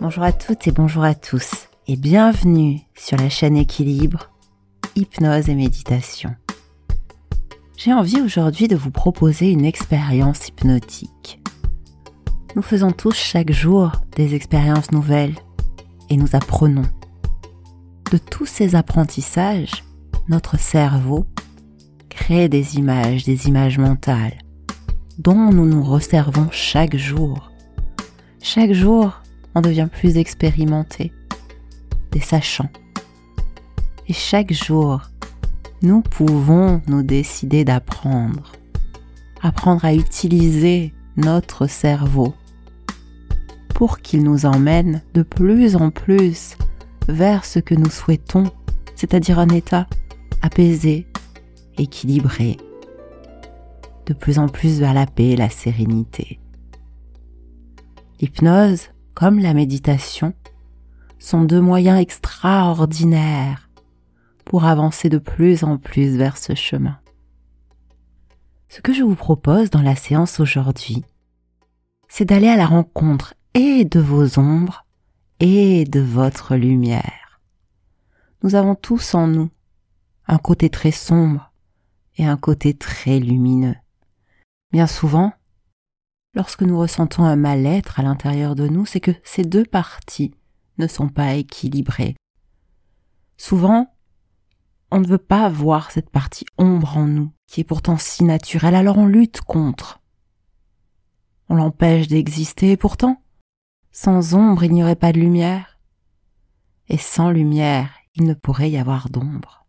Bonjour à toutes et bonjour à tous et bienvenue sur la chaîne Équilibre, Hypnose et Méditation. J'ai envie aujourd'hui de vous proposer une expérience hypnotique. Nous faisons tous chaque jour des expériences nouvelles et nous apprenons. De tous ces apprentissages, notre cerveau crée des images, des images mentales, dont nous nous resservons chaque jour. Chaque jour, on devient plus expérimenté, des sachants. Et chaque jour, nous pouvons nous décider d'apprendre, apprendre à utiliser notre cerveau pour qu'il nous emmène de plus en plus vers ce que nous souhaitons, c'est-à-dire un état apaisé, équilibré, de plus en plus vers la paix et la sérénité. L'hypnose comme la méditation, sont deux moyens extraordinaires pour avancer de plus en plus vers ce chemin. Ce que je vous propose dans la séance aujourd'hui, c'est d'aller à la rencontre et de vos ombres et de votre lumière. Nous avons tous en nous un côté très sombre et un côté très lumineux. Bien souvent, lorsque nous ressentons un mal-être à l'intérieur de nous, c'est que ces deux parties ne sont pas équilibrées. Souvent, on ne veut pas voir cette partie ombre en nous, qui est pourtant si naturelle, alors on lutte contre. On l'empêche d'exister, et pourtant, sans ombre, il n'y aurait pas de lumière. Et sans lumière, il ne pourrait y avoir d'ombre.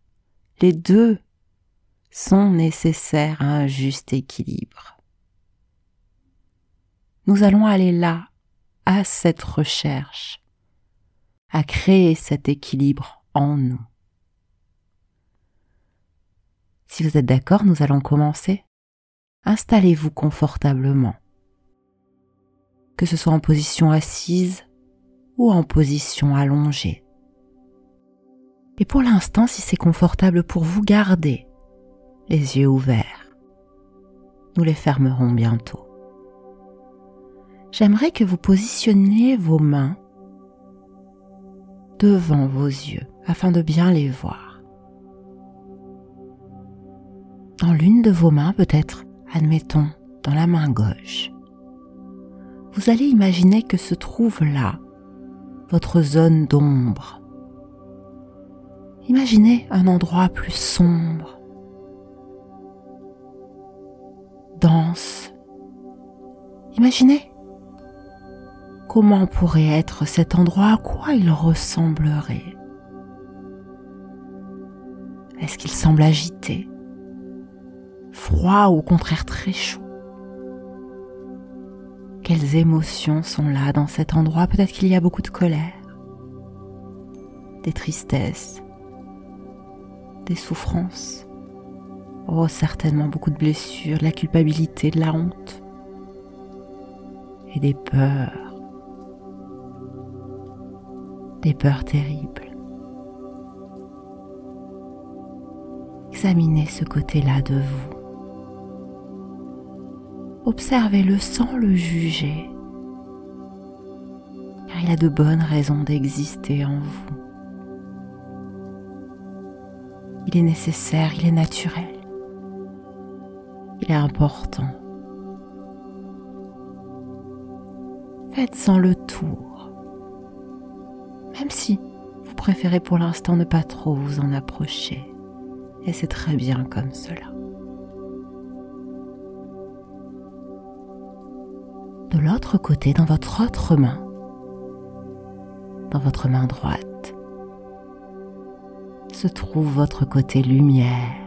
Les deux sont nécessaires à un juste équilibre nous allons aller là, à cette recherche, à créer cet équilibre en nous. Si vous êtes d'accord, nous allons commencer. Installez-vous confortablement, que ce soit en position assise ou en position allongée. Et pour l'instant, si c'est confortable pour vous, gardez les yeux ouverts. Nous les fermerons bientôt j'aimerais que vous positionniez vos mains devant vos yeux afin de bien les voir. Dans l'une de vos mains, peut-être, admettons, dans la main gauche, vous allez imaginer que se trouve là votre zone d'ombre. Imaginez un endroit plus sombre, dense. Imaginez Comment pourrait être cet endroit? À quoi il ressemblerait? Est-ce qu'il semble agité? Froid ou au contraire très chaud? Quelles émotions sont là dans cet endroit? Peut-être qu'il y a beaucoup de colère, des tristesses, des souffrances. Oh, certainement beaucoup de blessures, de la culpabilité, de la honte et des peurs des peurs terribles. Examinez ce côté-là de vous. Observez-le sans le juger, car il a de bonnes raisons d'exister en vous. Il est nécessaire, il est naturel, il est important. Faites sans le tour même si vous préférez pour l'instant ne pas trop vous en approcher. Et c'est très bien comme cela. De l'autre côté, dans votre autre main, dans votre main droite, se trouve votre côté lumière.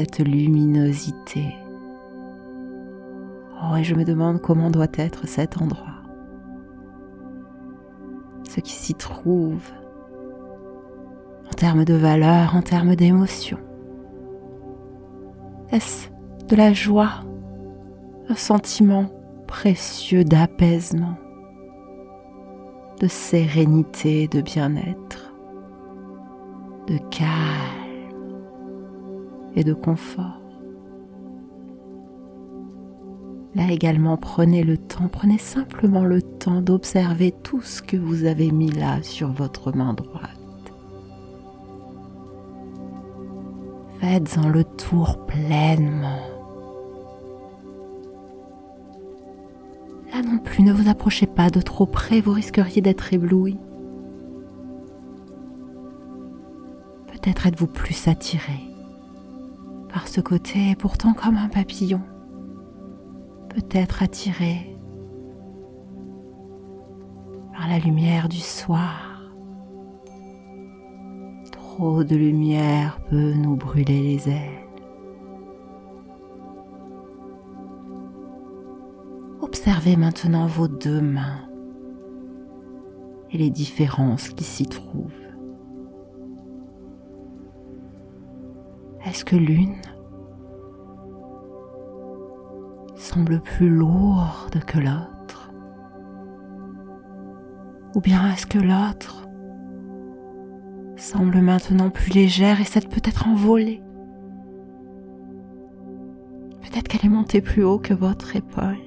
Cette luminosité. Oh, et je me demande comment doit être cet endroit. Ce qui s'y trouve en termes de valeur, en termes d'émotion. Est-ce de la joie, un sentiment précieux d'apaisement, de sérénité, de bien-être, de calme? Et de confort. Là également, prenez le temps, prenez simplement le temps d'observer tout ce que vous avez mis là sur votre main droite. Faites-en le tour pleinement. Là non plus, ne vous approchez pas de trop près, vous risqueriez d'être ébloui. Peut-être êtes-vous plus attiré par ce côté pourtant comme un papillon. Peut-être attiré par la lumière du soir. Trop de lumière peut nous brûler les ailes. Observez maintenant vos deux mains et les différences qui s'y trouvent. Est-ce que l'une semble plus lourde que l'autre? Ou bien est-ce que l'autre semble maintenant plus légère et cette peut-être envolée? Peut-être qu'elle est montée plus haut que votre épaule,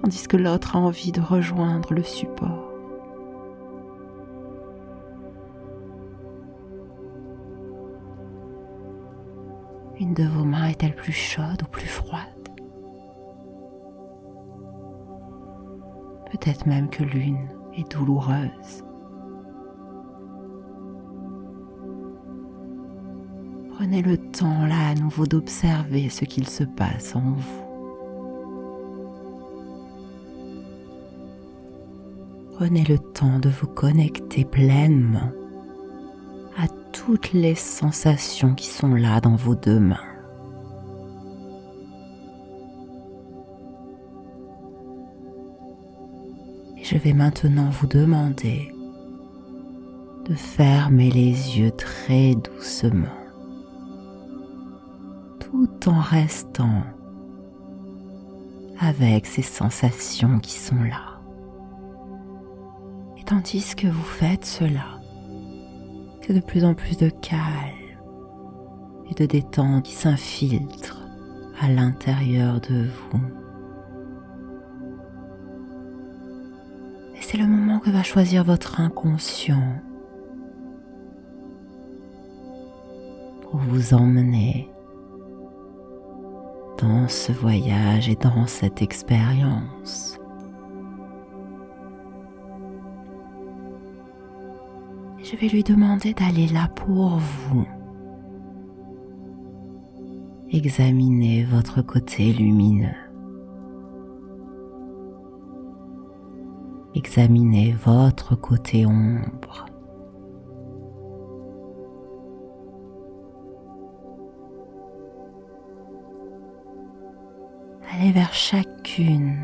tandis que l'autre a envie de rejoindre le support. Une de vos mains est-elle plus chaude ou plus froide? Peut-être même que l'une est douloureuse. Prenez le temps là à nouveau d'observer ce qu'il se passe en vous. Prenez le temps de vous connecter pleinement toutes les sensations qui sont là dans vos deux mains. Et je vais maintenant vous demander de fermer les yeux très doucement, tout en restant avec ces sensations qui sont là. Et tandis que vous faites cela, c'est de plus en plus de calme et de détente qui s'infiltre à l'intérieur de vous. Et c'est le moment que va choisir votre inconscient pour vous emmener dans ce voyage et dans cette expérience. Je vais lui demander d'aller là pour vous. Examinez votre côté lumineux. Examinez votre côté ombre. Allez vers chacune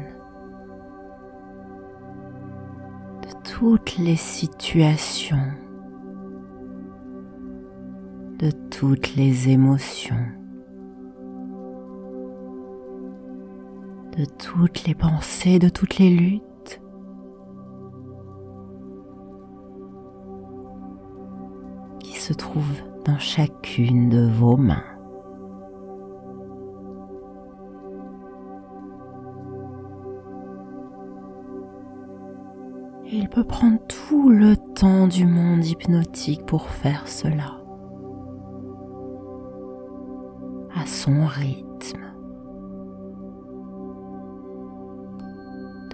de toutes les situations de toutes les émotions, de toutes les pensées, de toutes les luttes. qui se trouvent dans chacune de vos mains. Il peut prendre tout le temps du monde hypnotique pour faire cela. Son rythme.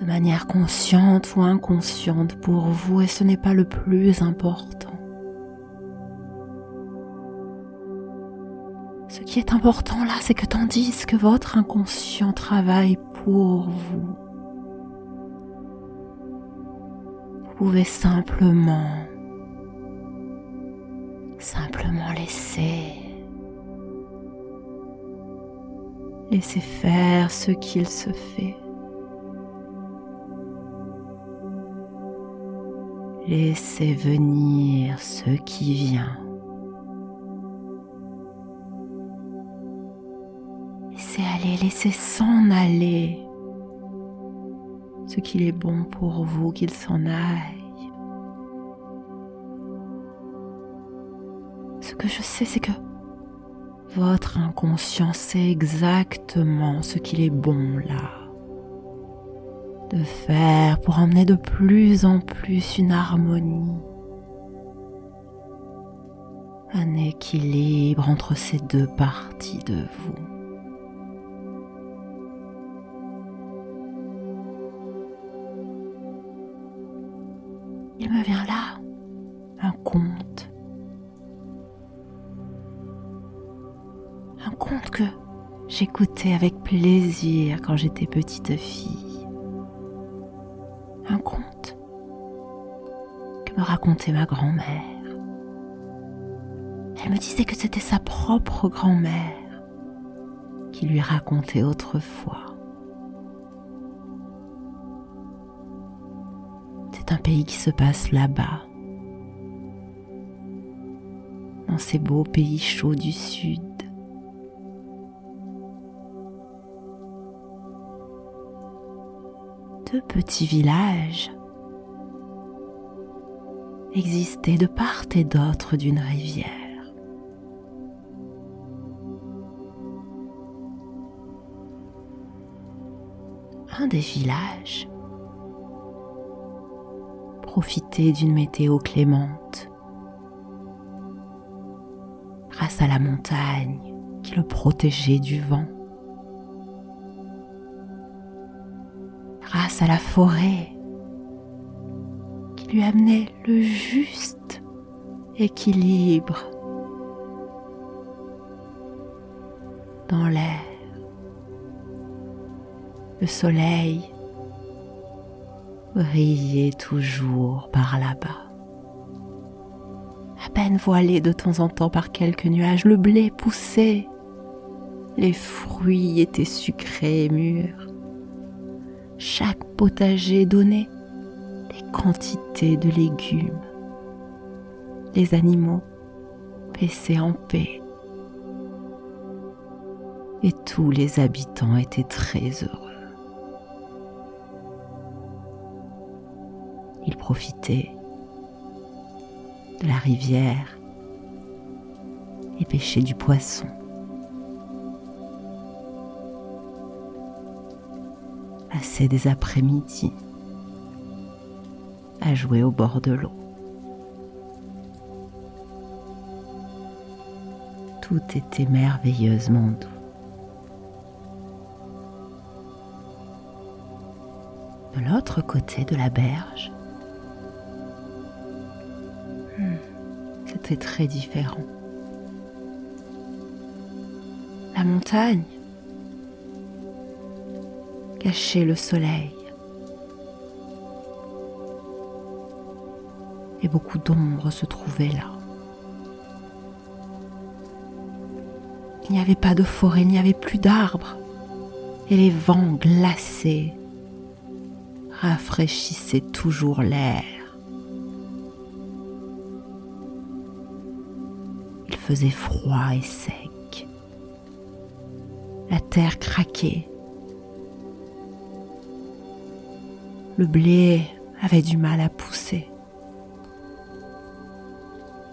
De manière consciente ou inconsciente pour vous et ce n'est pas le plus important. Ce qui est important là, c'est que tandis que votre inconscient travaille pour vous, vous pouvez simplement, simplement laisser Laissez faire ce qu'il se fait. Laissez venir ce qui vient. Laissez aller, laissez s'en aller. Ce qu'il est bon pour vous qu'il s'en aille. Ce que je sais, c'est que Votre inconscient sait exactement ce qu'il est bon là de faire pour emmener de plus en plus une harmonie, un équilibre entre ces deux parties de vous. J'écoutais avec plaisir quand j'étais petite fille. Un conte que me racontait ma grand-mère. Elle me disait que c'était sa propre grand-mère qui lui racontait autrefois. C'est un pays qui se passe là-bas, dans ces beaux pays chauds du sud. Deux petits villages existaient de part et d'autre d'une rivière. Un des villages profiter d'une météo clémente grâce à la montagne qui le protégeait du vent, grâce à la forêt qui lui amenait le juste équilibre dans l'air, le soleil brillait toujours par là-bas. À peine voilé de temps en temps par quelques nuages, le blé poussait, les fruits étaient sucrés et mûrs. Chaque potager donnait des quantités de légumes. Les animaux paissaient en paix. Et tous les habitants étaient très heureux. Il profitait de la rivière et pêchait du poisson. Passait des après-midi à jouer au bord de l'eau. Tout était merveilleusement doux. De l'autre côté de la berge, c'était très différent. La montagne cachait le soleil et beaucoup d'ombre se trouvait là. Il n'y avait pas de forêt, il n'y avait plus d'arbres et les vents glacés rafraîchissaient toujours l'air. faisait froid et sec. La terre craquait. Le blé avait du mal à pousser.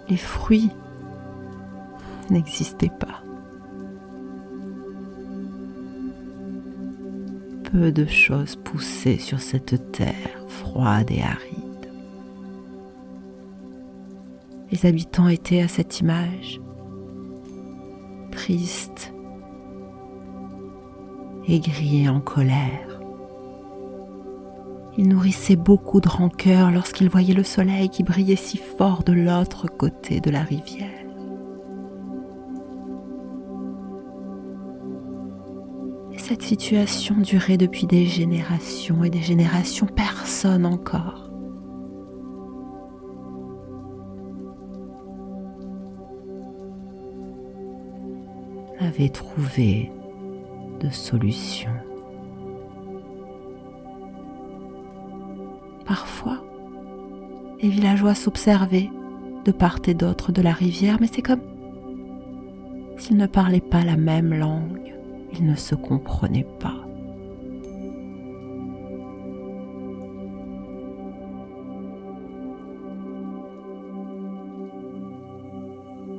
Les fruits n'existaient pas. Peu de choses poussaient sur cette terre froide et aride. Les habitants étaient à cette image, tristes, aigris et en colère. Ils nourrissaient beaucoup de rancœur lorsqu'ils voyaient le soleil qui brillait si fort de l'autre côté de la rivière. Et cette situation durait depuis des générations et des générations, personne encore avait trouvé de solution. Villageois s'observaient de part et d'autre de la rivière, mais c'est comme s'ils ne parlaient pas la même langue, ils ne se comprenaient pas.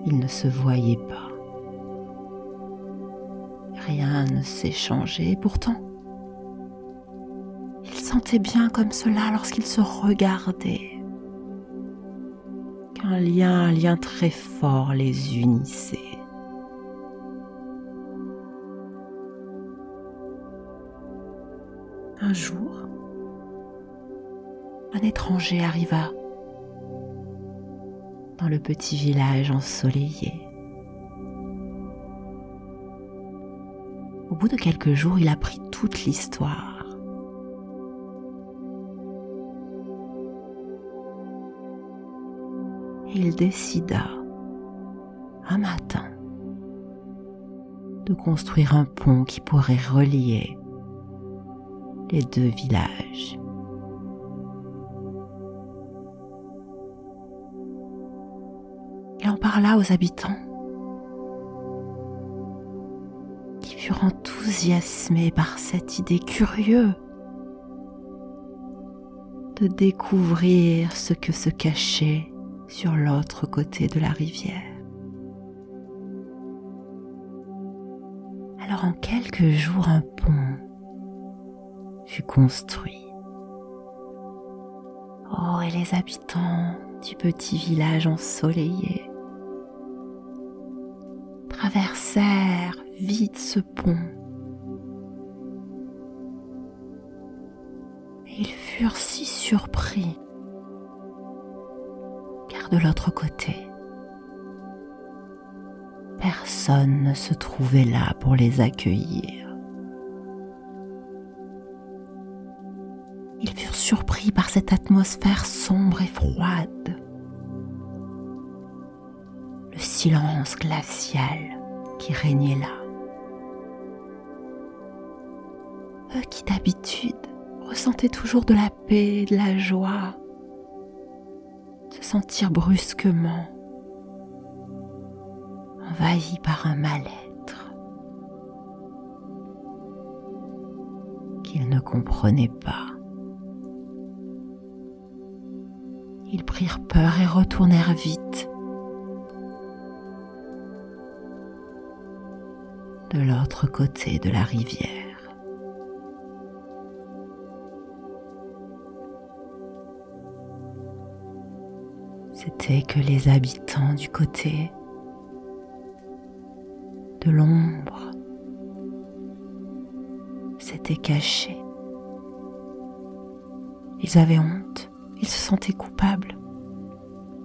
Ils ne se voyaient pas. Rien ne s'est changé, pourtant, il sentait bien comme cela lorsqu'il se regardait, qu'un lien, un lien très fort les unissait. Un jour, un étranger arriva dans le petit village ensoleillé. Au bout de quelques jours, il apprit toute l'histoire. Décida, un matin, de construire un pont qui pourrait relier les deux villages. Il en parla aux habitants qui furent enthousiasmés par cette idée curieuse de découvrir ce que se cachait sur l'autre côté de la rivière. Alors en quelques jours, un pont fut construit. Oh, et les habitants du petit village ensoleillé traversèrent vite ce pont. Ils furent si surpris de l'autre côté, personne ne se trouvait là pour les accueillir. Ils furent surpris par cette atmosphère sombre et froide. Le silence glacial qui régnait là. Eux qui d'habitude ressentaient toujours de la paix et de la joie, se sentirent brusquement envahis par un mal-être qu'ils ne comprenaient pas. Ils prirent peur et retournèrent vite. de l'autre côté de la rivière. Que les habitants du côté de l'ombre s'étaient cachés. Ils avaient honte ils se sentaient coupables.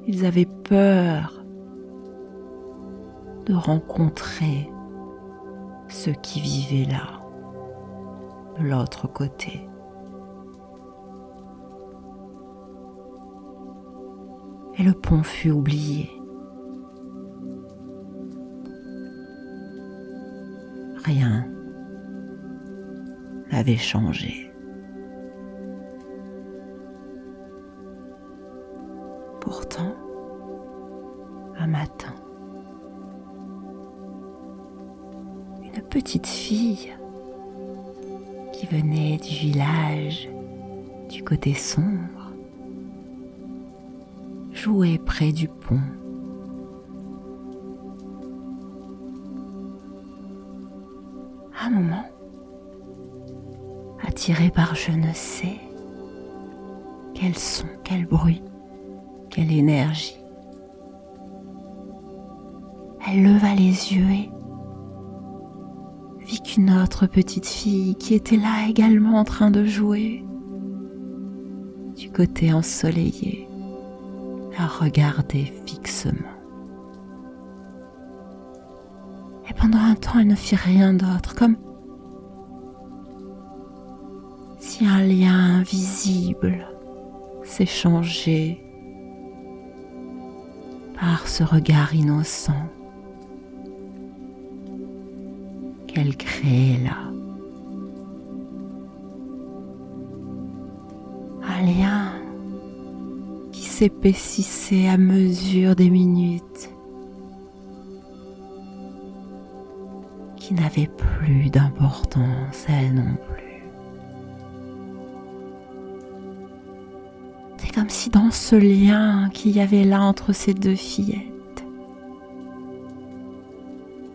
Ils avaient peur de rencontrer ceux qui vivaient là, de l'autre côté. Et le pont fut oublié. Rien n'avait changé. Pourtant, un matin, une petite fille qui venait du village du côté sombre jouait près du pont. un moment, attirée par je ne sais quel son, quel bruit, quelle énergie. Elle leva les yeux et vit qu'une autre petite fille qui était là également en train de jouer du côté ensoleillé la regardait fixement. Et pendant un temps, elle ne fit rien d'autre, comme si un lien invisible s'échangeait par ce regard innocent qu'elle créait là. S'épaississait à mesure des minutes, qui n'avait plus d'importance elle non plus. comme si dans ce lien qu'il y avait là entre ces deux fillettes,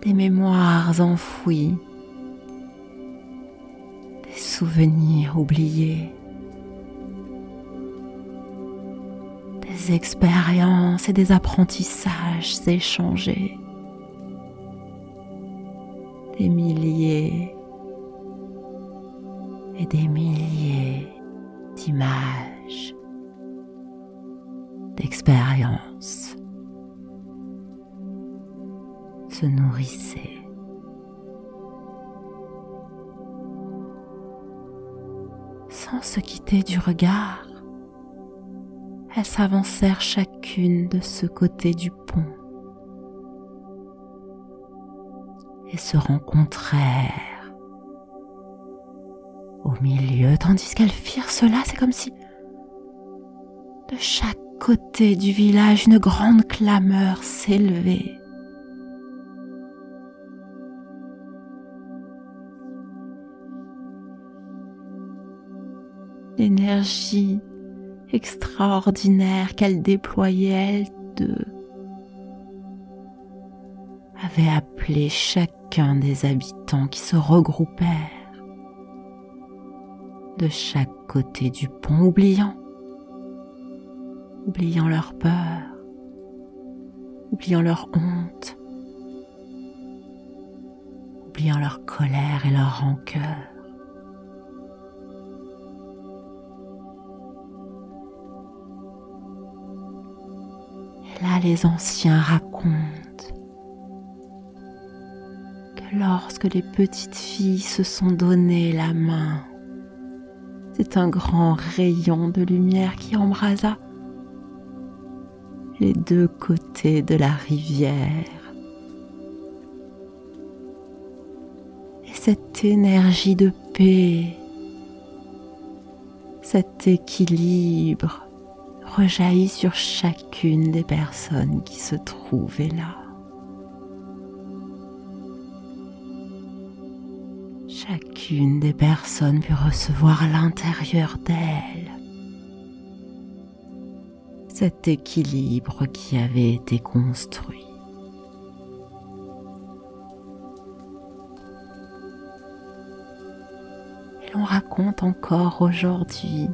des mémoires enfouies souvenirs oubliés, des expériences et des apprentissages échangés, chacune de ce côté du pont et se rencontrèrent au milieu, tandis qu'elles firent cela, c'est comme si de chaque côté du village une grande clameur s'élevait. L'énergie extraordinaire qu'elle déployait, elle deux, avait appelé chacun des habitants qui se regroupèrent de chaque côté du pont, oubliant, oubliant leur peur, oubliant leur honte, oubliant leur colère et leur rancœur. Là, les anciens racontent que lorsque les petites filles se sont donné la main, c'est un grand rayon de lumière qui embrasa les deux côtés de la rivière. Et cette énergie de paix, cet équilibre, rejaillit sur chacune des personnes qui se trouvaient là. Chacune des personnes put recevoir à l'intérieur d'elle cet équilibre qui avait été construit. Et l'on raconte encore aujourd'hui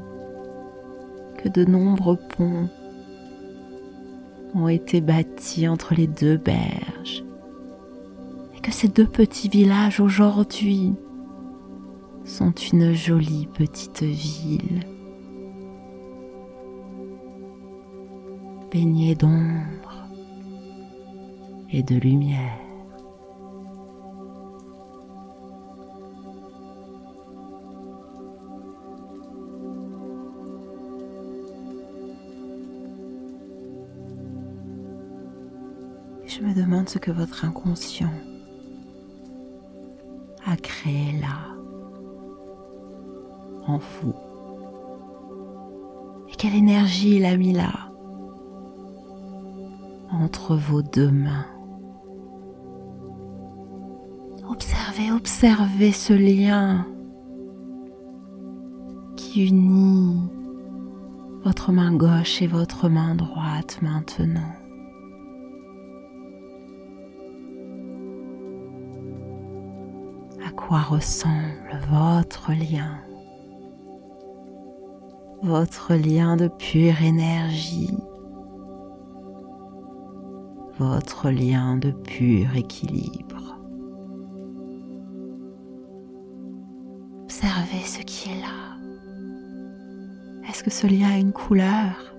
que de nombreux ponts ont été bâtis entre les deux berges et que ces deux petits villages aujourd'hui sont une jolie petite ville baignée d'ombre et de lumière. Je me demande ce que votre inconscient a créé là, en vous. Et quelle énergie il a mis là, entre vos deux mains. Observez, observez ce lien qui unit votre main gauche et votre main droite maintenant. Quoi ressemble votre lien, votre lien de pure énergie, votre lien de pur équilibre. Observez ce qui est là. Est-ce que ce lien a une couleur,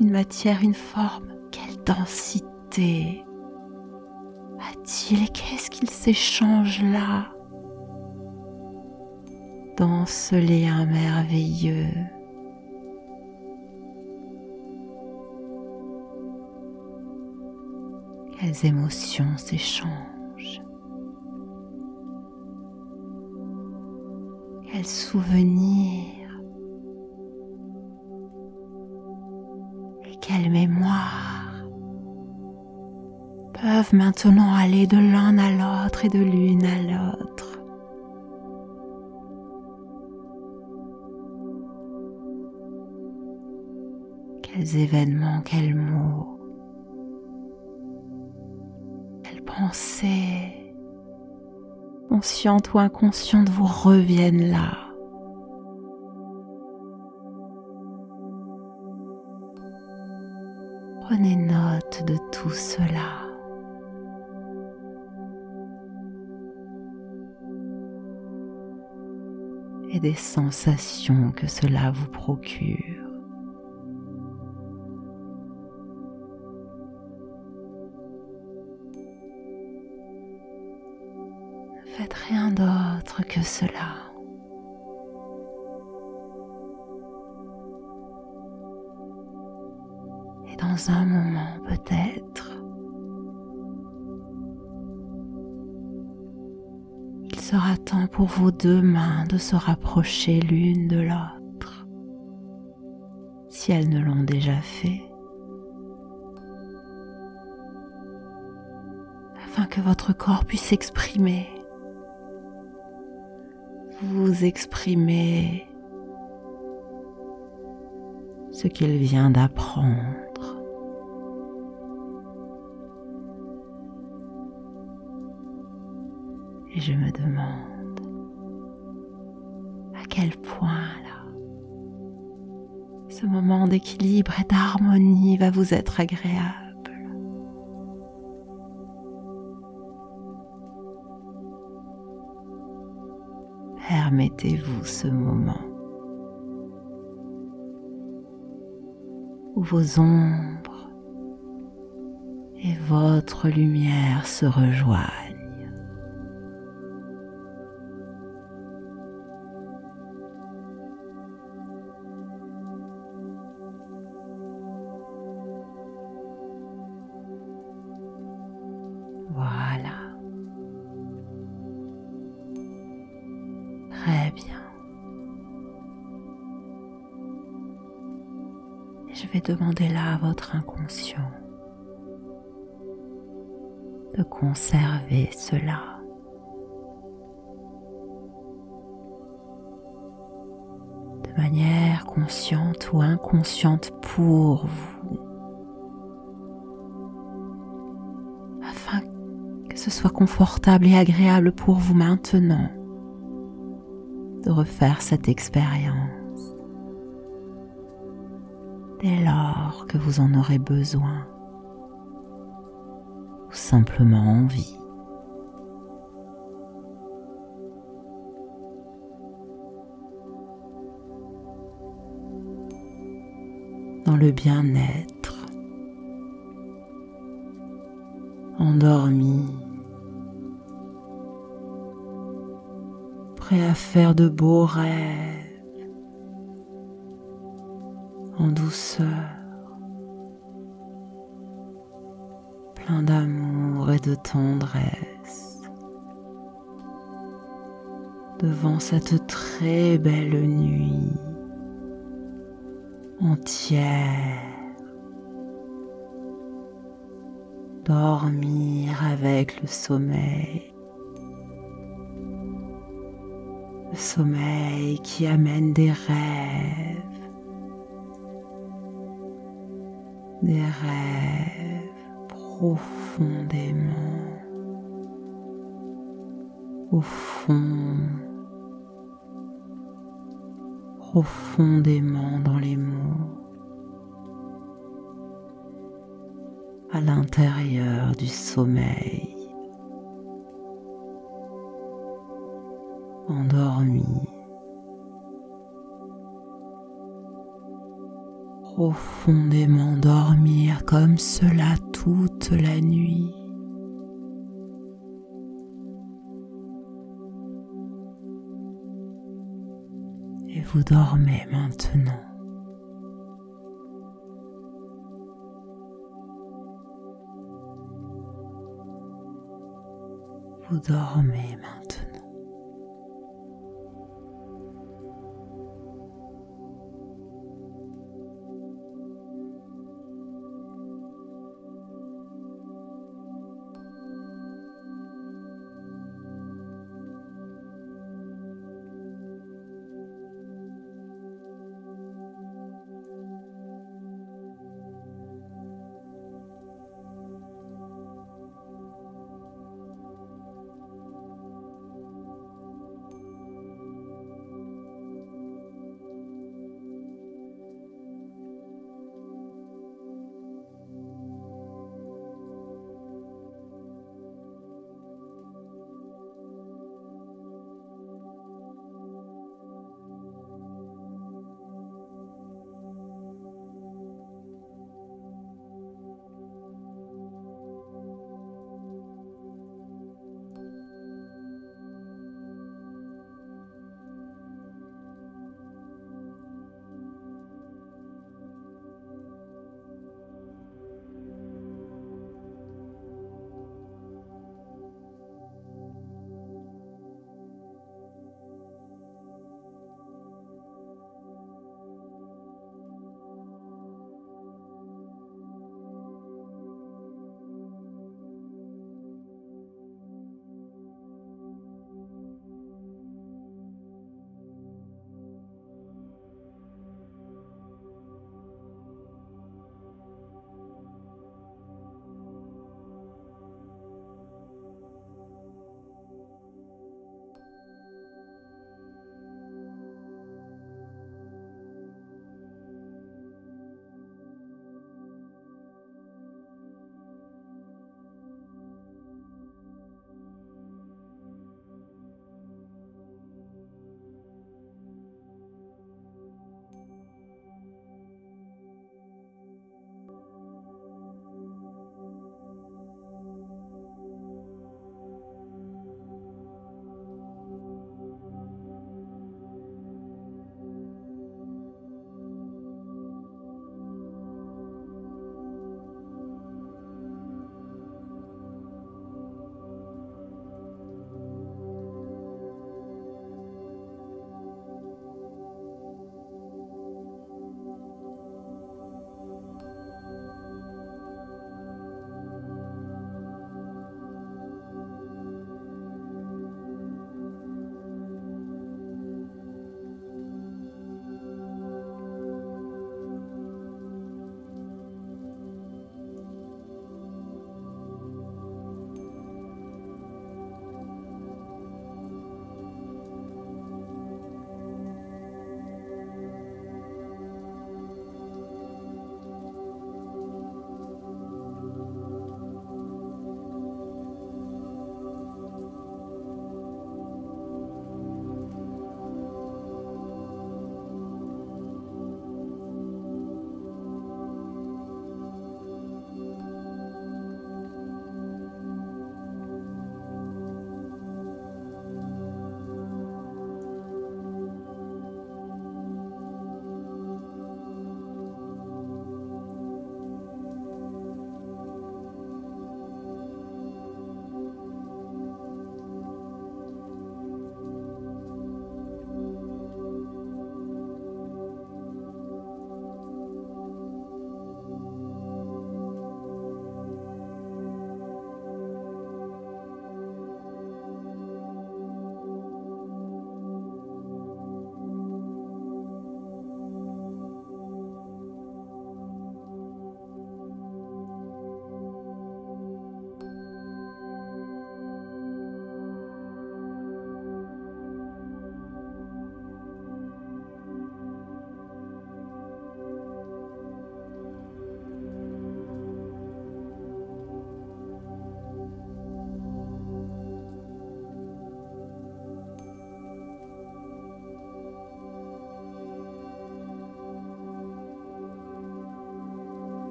une matière, une forme? Quelle densité a-t-il et qu'est-ce qu'il s'échange là dans ce lien merveilleux. Quelles émotions s'échangent. Quels souvenirs maintenant aller de l'un à l'autre et de l'une à l'autre. Quels événements, quels mots, quelles pensées consciente ou inconsciente, vous reviennent là. Des sensations que cela vous procure. Ne faites rien d'autre que cela. dans un pour vos deux mains de se rapprocher l'une de l'autre, si elles ne l'ont déjà fait, afin que votre corps puisse exprimer, vous exprimer ce qu'il vient d'apprendre. Et je me demande quel point là, ce moment d'équilibre et d'harmonie va vous être agréable. Permettez-vous ce moment où vos ombres et votre lumière se rejoignent. Très bien. Je vais demander là à votre inconscient de conserver cela. De manière consciente ou inconsciente pour vous. Soit confortable et agréable pour vous maintenant de refaire cette expérience dès lors que vous en aurez besoin ou simplement envie. Dans le bien-être, endormi à faire de beaux rêves. En douceur, plein d'amour et de tendresse. Devant cette très belle nuit entière. Dormir avec le sommeil sommeil qui amène des rêves, des rêves profondément. Au fond, profondément dans les mots, à l'intérieur du sommeil. Endormi, profondément dormir comme cela toute la nuit. Et vous dormez maintenant. Vous dormez maintenant.